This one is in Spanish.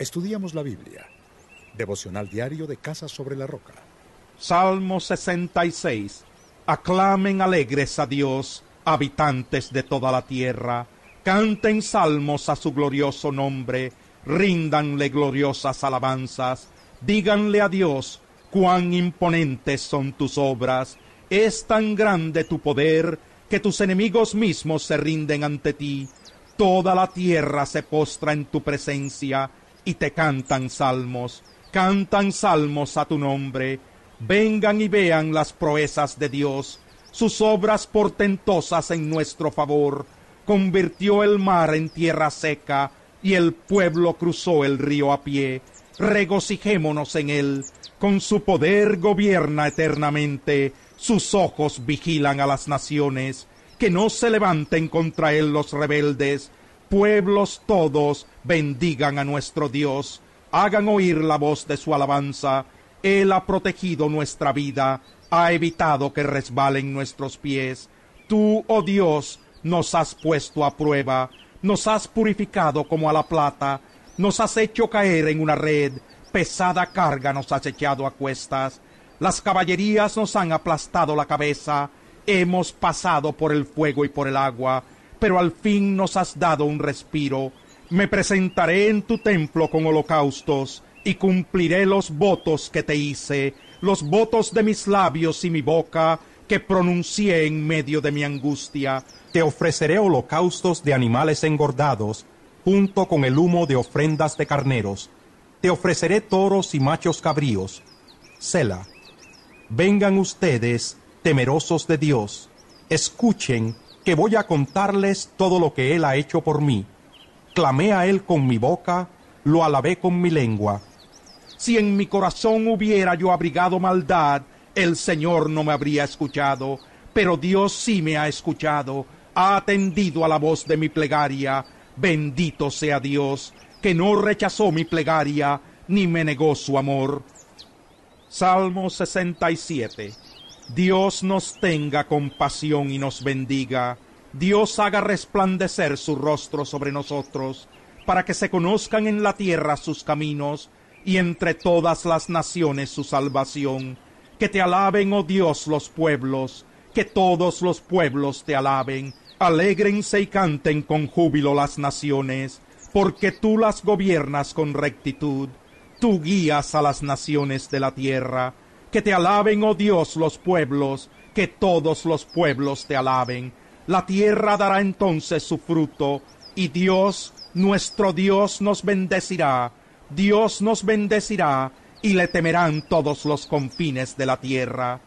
Estudiamos la Biblia. Devocional diario de Casa sobre la Roca. Salmo 66. Aclamen alegres a Dios, habitantes de toda la tierra. Canten salmos a su glorioso nombre. Ríndanle gloriosas alabanzas. Díganle a Dios cuán imponentes son tus obras. Es tan grande tu poder que tus enemigos mismos se rinden ante ti. Toda la tierra se postra en tu presencia y te cantan salmos, cantan salmos a tu nombre. Vengan y vean las proezas de Dios, sus obras portentosas en nuestro favor. Convirtió el mar en tierra seca y el pueblo cruzó el río a pie. Regocijémonos en él, con su poder gobierna eternamente, sus ojos vigilan a las naciones que no se levanten contra él los rebeldes. Pueblos todos bendigan a nuestro Dios, hagan oír la voz de su alabanza. Él ha protegido nuestra vida, ha evitado que resbalen nuestros pies. Tú, oh Dios, nos has puesto a prueba, nos has purificado como a la plata, nos has hecho caer en una red, pesada carga nos has echado a cuestas. Las caballerías nos han aplastado la cabeza, Hemos pasado por el fuego y por el agua, pero al fin nos has dado un respiro. Me presentaré en tu templo con holocaustos y cumpliré los votos que te hice, los votos de mis labios y mi boca que pronuncié en medio de mi angustia. Te ofreceré holocaustos de animales engordados, junto con el humo de ofrendas de carneros. Te ofreceré toros y machos cabríos. Sela. Vengan ustedes temerosos de Dios, escuchen que voy a contarles todo lo que Él ha hecho por mí. Clamé a Él con mi boca, lo alabé con mi lengua. Si en mi corazón hubiera yo abrigado maldad, el Señor no me habría escuchado, pero Dios sí me ha escuchado, ha atendido a la voz de mi plegaria. Bendito sea Dios, que no rechazó mi plegaria, ni me negó su amor. Salmo 67 Dios nos tenga compasión y nos bendiga. Dios haga resplandecer su rostro sobre nosotros, para que se conozcan en la tierra sus caminos y entre todas las naciones su salvación. Que te alaben, oh Dios, los pueblos, que todos los pueblos te alaben. Alégrense y canten con júbilo las naciones, porque tú las gobiernas con rectitud. Tú guías a las naciones de la tierra que te alaben, oh Dios, los pueblos, que todos los pueblos te alaben. La tierra dará entonces su fruto, y Dios, nuestro Dios, nos bendecirá. Dios nos bendecirá, y le temerán todos los confines de la tierra.